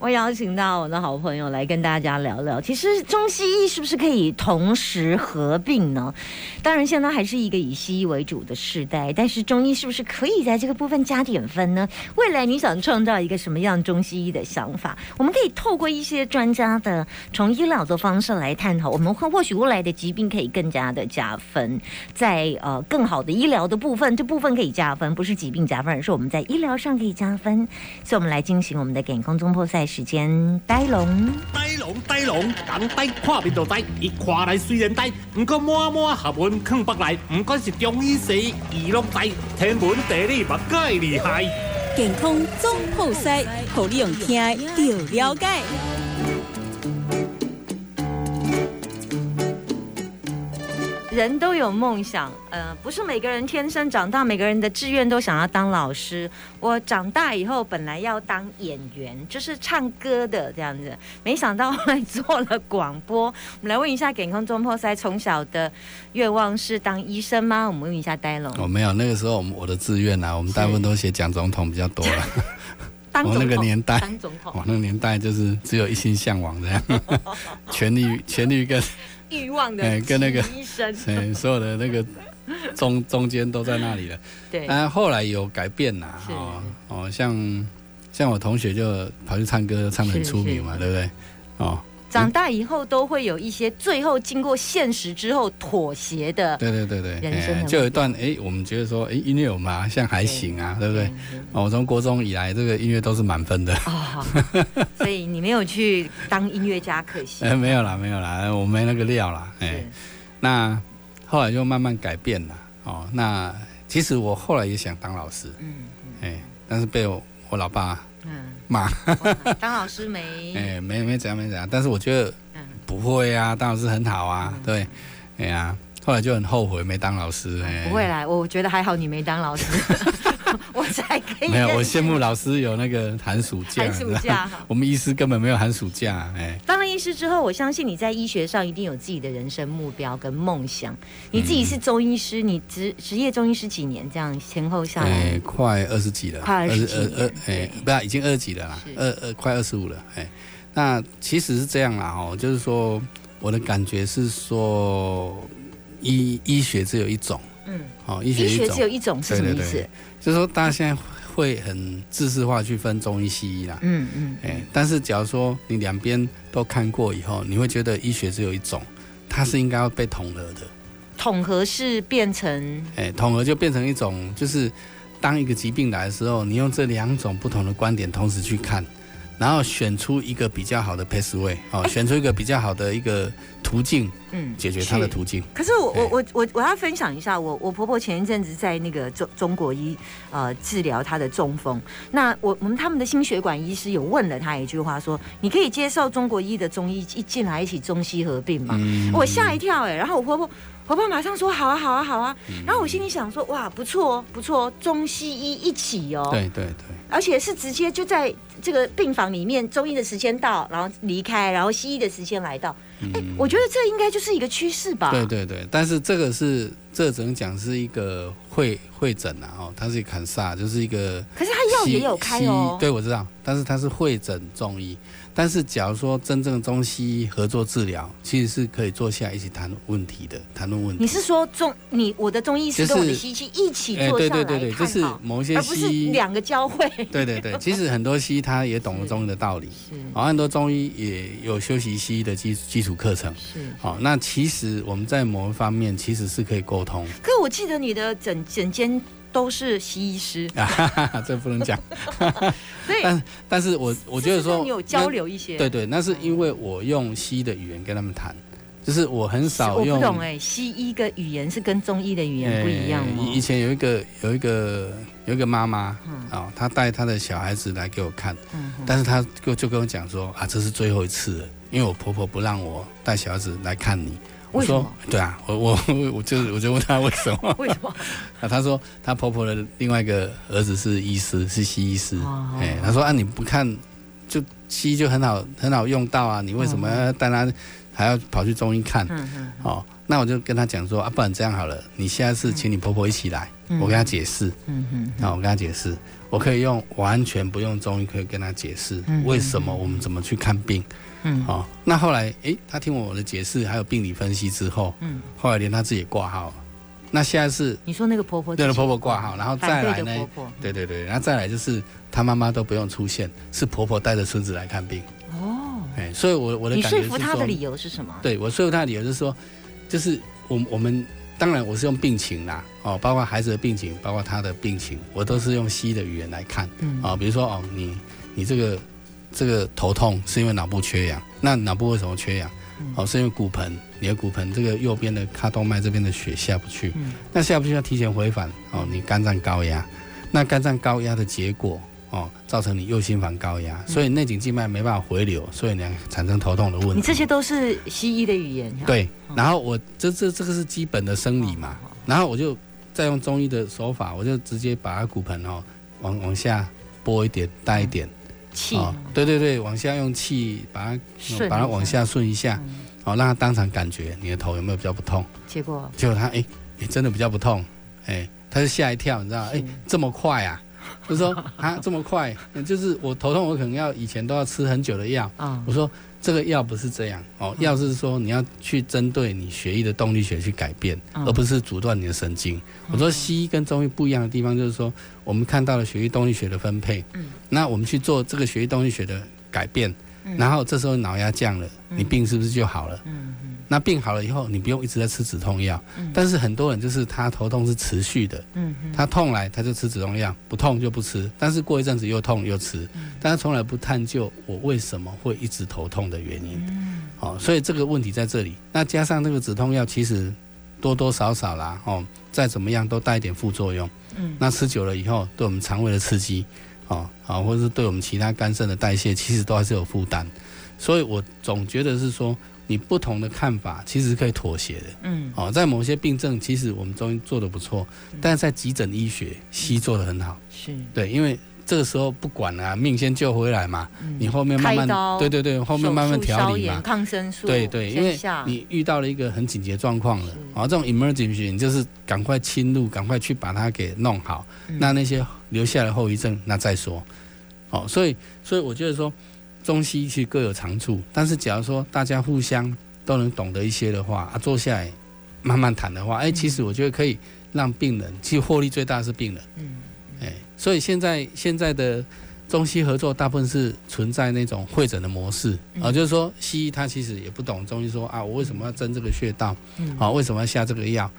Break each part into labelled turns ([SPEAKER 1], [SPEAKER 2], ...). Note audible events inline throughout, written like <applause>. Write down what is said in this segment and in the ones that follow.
[SPEAKER 1] 我邀请到我的好朋友来跟大家聊聊，其实中西医是不是可以同时合并呢？当然，现在还是一个以西医为主的时代，但是中医是不是可以在这个部分加点分呢？未来你想创造一个什么样中西医的想法？我们可以透过一些专家的从医疗的方式来探讨，我们会或许未来的疾病可以更加的加分，在呃更好的医疗的部分，这部分可以加分，不是疾病加分，而是我们在医疗上可以加分。所以，我们来进行我们的给空中破赛。时间呆龙，
[SPEAKER 2] 呆龙呆龙，讲呆看面就呆，伊看来虽然呆，不过满满学问藏北来，不管是中医西医，伊拢呆，天文地理嘛介厉害。
[SPEAKER 3] 健康总铺塞，互你用听就了解。
[SPEAKER 1] 人都有梦想，呃，不是每个人天生长大，每个人的志愿都想要当老师。我长大以后本来要当演员，就是唱歌的这样子，没想到后来做了广播。我们来问一下，健康中破塞从小的愿望是当医生吗？我们问一下呆龙。
[SPEAKER 4] 我没有，那个时候我们我的志愿啊，我们大部分都写讲总统比较多了。
[SPEAKER 1] 当 <laughs>
[SPEAKER 4] 我那个年代，
[SPEAKER 1] 当总统，
[SPEAKER 4] 我那个年代就是只有一心向往这样，<laughs> 权力权力跟。
[SPEAKER 1] 欲望的跟那个医生，
[SPEAKER 4] 所有的那个中中间都在那里了。
[SPEAKER 1] 对，
[SPEAKER 4] 但后来有改变啦，哦哦，像像我同学就跑去唱歌，唱的很出名嘛，对不对？哦。
[SPEAKER 1] 长大以后都会有一些最后经过现实之后妥协的，
[SPEAKER 4] 对对对对，人生就有一段哎，我们觉得说哎，音乐有吗？像还行啊，对不对？哦，我从国中以来，这个音乐都是满分的哦，<laughs>
[SPEAKER 1] 所以你没有去当音乐家，可惜。<laughs>
[SPEAKER 4] 哎，没有啦，没有啦，我没那个料啦。哎，那后来就慢慢改变了。哦，那其实我后来也想当老师，嗯，哎，但是被我我老爸。嗯，骂。
[SPEAKER 1] 当老师没 <laughs> 哎，
[SPEAKER 4] 没没怎样没怎样，但是我觉得不会啊，当老师很好啊，对，哎呀，后来就很后悔没当老师，哎，
[SPEAKER 1] 不会啦，我觉得还好你没当老师。<laughs> 我才可以
[SPEAKER 4] 没有，我羡慕老师有那个寒暑假。
[SPEAKER 1] 寒暑假，<laughs>
[SPEAKER 4] 我们医师根本没有寒暑假。哎，
[SPEAKER 1] 当了医师之后，我相信你在医学上一定有自己的人生目标跟梦想。你自己是中医师，你职职业中医师几年？这样前后下来，
[SPEAKER 4] 快二十几了，
[SPEAKER 1] 快二十二二，
[SPEAKER 4] 哎，不要，已经二十几了啦，二二快二十五了。哎，那其实是这样啦，哦，就是说我的感觉是说，医医学只有一种，嗯，
[SPEAKER 1] 哦，医学只有一种是什么意思？
[SPEAKER 4] 就是说，大家现在会很自式化去分中医西医啦。嗯嗯。哎，但是假如说你两边都看过以后，你会觉得医学只有一种，它是应该要被统合的。
[SPEAKER 1] 统合是变成？
[SPEAKER 4] 哎，统合就变成一种，就是当一个疾病来的时候，你用这两种不同的观点同时去看。然后选出一个比较好的 pathway，哦，选出一个比较好的一个途径，嗯，解决他的途径。
[SPEAKER 1] 可是我我我我我要分享一下，我我婆婆前一阵子在那个中中国医呃治疗她的中风，那我我们他们的心血管医师有问了她一句话，说你可以接受中国医的中医一进来一起中西合并吗？我吓一跳哎，然后我婆婆。婆婆马上说好啊好啊好啊，然后我心里想说哇不错哦不错哦中西医一起哦，
[SPEAKER 4] 对对对，
[SPEAKER 1] 而且是直接就在这个病房里面，中医的时间到，然后离开，然后西医的时间来到，哎，我觉得这应该就是一个趋势吧。
[SPEAKER 4] 对对对，但是这个是这只能讲是一个会会诊啊，哦，它是坎萨，就是一个，
[SPEAKER 1] 可是他药也有开哦，
[SPEAKER 4] 对我知道，但是它是会诊中医。但是，假如说真正中西医合作治疗，其实是可以坐下一起谈问题的，谈论问题。
[SPEAKER 1] 你是说中你我的中医师跟我的西医一起坐下来对
[SPEAKER 4] 就是某些西
[SPEAKER 1] 医两个交汇。
[SPEAKER 4] 对对对，其实很多西医他也懂得中医的道理，是，好，很多中医也有修习西医的基基础课程，是，好，那其实我们在某一方面其实是可以沟通。
[SPEAKER 1] 可我记得你的整整间。都是西医师
[SPEAKER 4] 啊，<laughs> 这不能讲。<laughs>
[SPEAKER 1] 对，
[SPEAKER 4] 但但是我我觉得说
[SPEAKER 1] 你有交流一些，
[SPEAKER 4] 对对，那是因为我用西医的语言跟他们谈，就是我很少用。
[SPEAKER 1] 我不懂哎，西医的语言是跟中医的语言不一样吗？
[SPEAKER 4] 以前有一个有一个有一个妈妈啊，她带她的小孩子来给我看，但是她就就跟我讲说啊，这是最后一次了，因为我婆婆不让我带小孩子来看你。
[SPEAKER 1] 我说
[SPEAKER 4] 对啊，我我我就我就问他为什么？<laughs>
[SPEAKER 1] 为什么？<laughs> 啊，
[SPEAKER 4] 他说他婆婆的另外一个儿子是医师，是西医师。哎，他说啊，你不看就西医就很好很好用到啊，你为什么要带他还要跑去中医看？哦，那我就跟他讲说啊，不然这样好了，你下次请你婆婆一起来，我跟她解释。
[SPEAKER 1] 嗯嗯
[SPEAKER 4] 好，我跟他解释，我可以用完全不用中医，可以跟他解释
[SPEAKER 1] 嗯
[SPEAKER 4] 为什么我们怎么去看病。
[SPEAKER 1] 嗯
[SPEAKER 4] 哦，那后来诶，他听我的解释还有病理分析之后，
[SPEAKER 1] 嗯，
[SPEAKER 4] 后来连他自己也挂号了。那现在是，
[SPEAKER 1] 你说那个婆婆
[SPEAKER 4] 对了，婆婆挂号，然后再来呢
[SPEAKER 1] 的婆？婆
[SPEAKER 4] 对对对，然后再来就是她妈妈都不用出现，是婆婆带着孙子来看病。
[SPEAKER 1] 哦，
[SPEAKER 4] 哎，所以我我的
[SPEAKER 1] 你
[SPEAKER 4] 感觉是说
[SPEAKER 1] 说服他的理由是什么？
[SPEAKER 4] 对我说服她的理由是说，就是我我们当然我是用病情啦，哦，包括孩子的病情，包括他的病情，我都是用西医的语言来看。
[SPEAKER 1] 嗯
[SPEAKER 4] 啊、比如说哦，你你这个这个头痛是因为脑部缺氧，那脑部为什么缺氧？
[SPEAKER 1] 嗯
[SPEAKER 4] 哦，是因为骨盆，你的骨盆这个右边的髂动脉这边的血下不去，
[SPEAKER 1] 嗯
[SPEAKER 4] 那下不去要提前回返哦，你肝脏高压，那肝脏高压的结果哦，造成你右心房高压，所以内颈静脉没办法回流，所以你产生头痛的问题。
[SPEAKER 1] 你这些都是西医的语言。
[SPEAKER 4] 对，然后我这这这个是基本的生理嘛，然后我就再用中医的手法，我就直接把它骨盆哦往往下拨一点，带一点，
[SPEAKER 1] 气
[SPEAKER 4] 哦，对对对，往下用气把它把它往下顺一下，
[SPEAKER 1] 嗯。
[SPEAKER 4] 哦，让他当场感觉你的头有没有比较不痛，
[SPEAKER 1] 结果？
[SPEAKER 4] 结果他哎哎真的比较不痛，哎，他就吓一跳，你知道吗？哎这么快啊？就说啊这么快，就是我头痛，我可能要以前都要吃很久的药，
[SPEAKER 1] 啊
[SPEAKER 4] 我说这个药不是这样哦，药是说你要去针对你血液的动力学去改变，
[SPEAKER 1] 嗯
[SPEAKER 4] 而不是阻断你的神经。我说西医跟中医不一样的地方就是说，我们看到了血液动力学的分配，
[SPEAKER 1] 嗯
[SPEAKER 4] 那我们去做这个血液动力学的改变，
[SPEAKER 1] 嗯
[SPEAKER 4] 然后这时候脑压降了，你病是不是就好了？
[SPEAKER 1] 嗯嗯
[SPEAKER 4] 那病好了以后，你不用一直在吃止痛药，但是很多人就是他头痛是持续的，
[SPEAKER 1] 嗯嗯
[SPEAKER 4] 他痛来他就吃止痛药，不痛就不吃，但是过一阵子又痛又吃，
[SPEAKER 1] 嗯
[SPEAKER 4] 但他从来不探究我为什么会一直头痛的原因。
[SPEAKER 1] 嗯
[SPEAKER 4] 哦，所以这个问题在这里。那加上那个止痛药，其实多多少少啦，哦，再怎么样都带一点副作用。
[SPEAKER 1] 嗯
[SPEAKER 4] 那吃久了以后，对我们肠胃的刺激，哦，啊、或者是对我们其他肝肾的代谢，其实都还是有负担。所以我总觉得是说，你不同的看法其实可以妥协的。
[SPEAKER 1] 嗯
[SPEAKER 4] 哦，在某些病症，其实我们中医做的不错，但是在急诊医学，西医做的很好。
[SPEAKER 1] 是
[SPEAKER 4] 对，因为这个时候不管了、命先救回来嘛，你后面慢慢，对对对，后面慢慢调理嘛。
[SPEAKER 1] 抗生素
[SPEAKER 4] 对对，因为你遇到了一个很紧急的状况了
[SPEAKER 1] 是，
[SPEAKER 4] 啊，这种 emergency 你就是赶快侵入，赶快去把它给弄好。
[SPEAKER 1] 嗯
[SPEAKER 4] 那那些留下了后遗症，那再说。哦，所以所以我觉得说，中西其实各有长处，但是假如说大家互相都能懂得一些的话，啊，坐下来慢慢谈的话，哎，其实我觉得可以让病人，其实获利最大是病人。
[SPEAKER 1] 嗯
[SPEAKER 4] 哎，所以现在现在的中西合作大部分是存在那种会诊的模式
[SPEAKER 1] 嗯。
[SPEAKER 4] 啊，就是说西医他其实也不懂中医说啊，我为什么要针这个穴道？
[SPEAKER 1] 嗯。
[SPEAKER 4] 啊，为什么要下这个药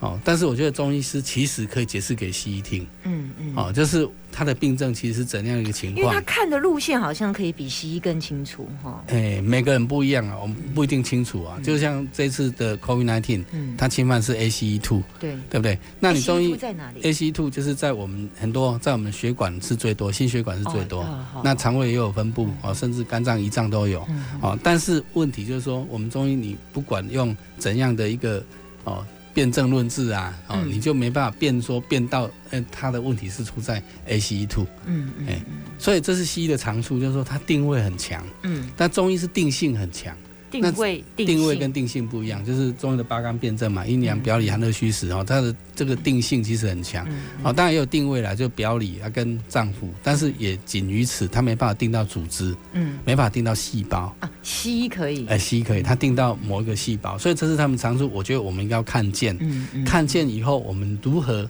[SPEAKER 4] 哦，但是我觉得中医师其实可以解释给西医听
[SPEAKER 1] 嗯嗯
[SPEAKER 4] 哦，就是他的病症其实是怎样一个情况
[SPEAKER 1] 因为他。看的路线好像可以比西医更清楚哈。
[SPEAKER 4] 哎，每个人不一样啊，我们不一定清楚啊。就像这次的 COVID-19，
[SPEAKER 1] 嗯，
[SPEAKER 4] 它侵犯是 ACE2，
[SPEAKER 1] 对。
[SPEAKER 4] 对不对？那你中医
[SPEAKER 1] 在哪里
[SPEAKER 4] ？ACE2 就是在我们很多在我们血管是最多，心血管是最多。那肠胃也有分布哦，甚至肝脏、胰脏都有
[SPEAKER 1] 嗯
[SPEAKER 4] 哦。但是问题就是说，我们中医你不管用怎样的一个哦辩证论治啊，哦，
[SPEAKER 1] 嗯
[SPEAKER 4] 你就没办法辩说辩到，呃，他的问题是出在 ACE2，
[SPEAKER 1] 嗯嗯
[SPEAKER 4] 哎所以这是西医的长处，就是说它定位很强，
[SPEAKER 1] 嗯，
[SPEAKER 4] 但中医是定性很强。
[SPEAKER 1] 定位定
[SPEAKER 4] 定位跟定性不一样，就是中医的八纲辩证嘛，阴阳表里寒热虚实哦，它的这个定性其实很强。
[SPEAKER 1] 嗯
[SPEAKER 4] 哦，当然也有定位啦，就表里啊跟脏腑，但是也仅于此，它没办法定到组织，
[SPEAKER 1] 嗯
[SPEAKER 4] 没办法定到细胞。
[SPEAKER 1] 啊，西医可以，
[SPEAKER 4] 哎，西医可以，它定到某一个细胞，所以这是他们常说。我觉得我们应该要看见，
[SPEAKER 1] 嗯嗯，
[SPEAKER 4] 看见以后，我们如何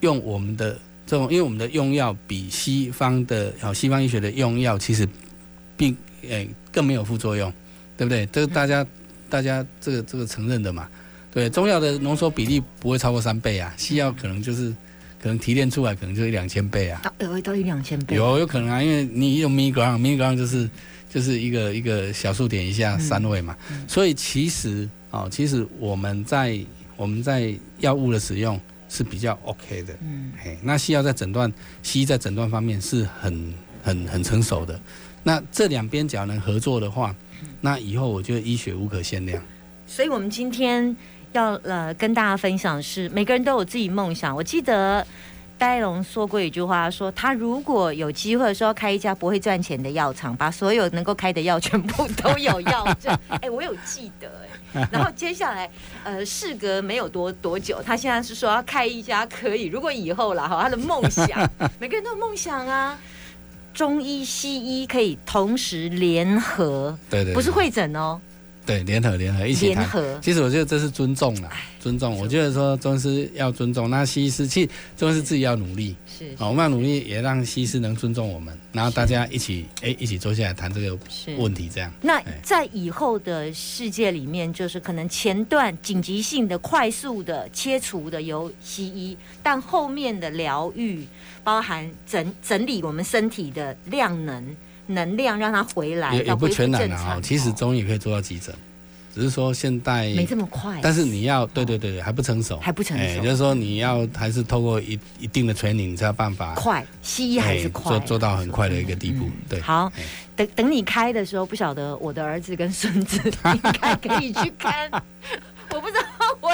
[SPEAKER 4] 用我们的这种，因为我们的用药比西方的哦西方医学的用药其实并诶更没有副作用，对不对？这个大家大家这个这个承认的嘛。对，中药的浓缩比例不会超过三倍啊，西药可能就是可能提炼出来可能就一两千倍啊。
[SPEAKER 1] 到有到一两千倍，
[SPEAKER 4] 有有可能啊，因为你用 milligram，milligram 就是就是一个一个小数点一下三位嘛，所以其实哦，其实我们在我们在药物的使用是比较 OK 的，
[SPEAKER 1] 嗯
[SPEAKER 4] 嘿，那西药在诊断，西医在诊断方面是很很很成熟的，那这两边只要能合作的话，那以后我觉得医学无可限量。
[SPEAKER 1] 所以我们今天要呃跟大家分享是，每个人都有自己梦想。我记得。呆龙说过一句话，说他如果有机会说要开一家不会赚钱的药厂，把所有能够开的药全部都有药证。<laughs> 哎，我有记得哎。然后接下来，呃，事隔没有多多久，他现在是说要开一家可以，如果以后了哈，他的梦想，<laughs> 每个人都有梦想啊。中医西医可以同时联合，
[SPEAKER 4] 对对，
[SPEAKER 1] 不是会诊哦。
[SPEAKER 4] 对，联合联合一起
[SPEAKER 1] 联合。
[SPEAKER 4] 其实我觉得这是尊重啦，尊重。我觉得说中医师要尊重，那西医师其实中医师自己要努力。
[SPEAKER 1] 是，
[SPEAKER 4] 好，我们要努力，也让西医师能尊重我们，然后大家一起哎一起坐下来谈这个问题，这样。
[SPEAKER 1] 那在以后的世界里面，就是可能前段紧急性的、快速的切除的由西医，但后面的疗愈包含整整理我们身体的量能。能量让它回来，
[SPEAKER 4] 也也不全然的哈。其实中医可以做到急诊，只是说现代
[SPEAKER 1] 没这么快。
[SPEAKER 4] 但是你要对对对对，还不成熟，
[SPEAKER 1] 还不成熟。
[SPEAKER 4] 就是说你要还是透过一一定的 training，你才有办法
[SPEAKER 1] 快。西医还是快，
[SPEAKER 4] 做做到很快的一个地步。对，
[SPEAKER 1] 好，等等你开的时候，不晓得我的儿子跟孙子 <laughs> 应该可以去看。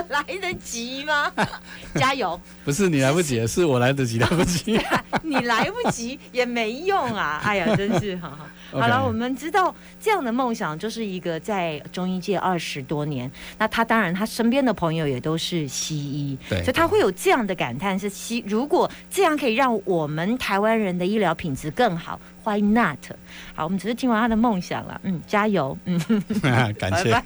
[SPEAKER 1] 来得及吗？<laughs> 加油！
[SPEAKER 4] 不是你来不及，是我来得及来不及。<laughs>
[SPEAKER 1] 你来不及也没用啊！哎呀，真是好好。<laughs> 好了，我们知道这样的梦想就是一个在中医界二十多年。那他当然，他身边的朋友也都是西医，
[SPEAKER 4] 对，
[SPEAKER 1] 所以他会有这样的感叹：是西，如果这样可以让我们台湾人的医疗品质更好，Why not？好，我们只是听完他的梦想了。嗯，加油。嗯，
[SPEAKER 4] 感谢。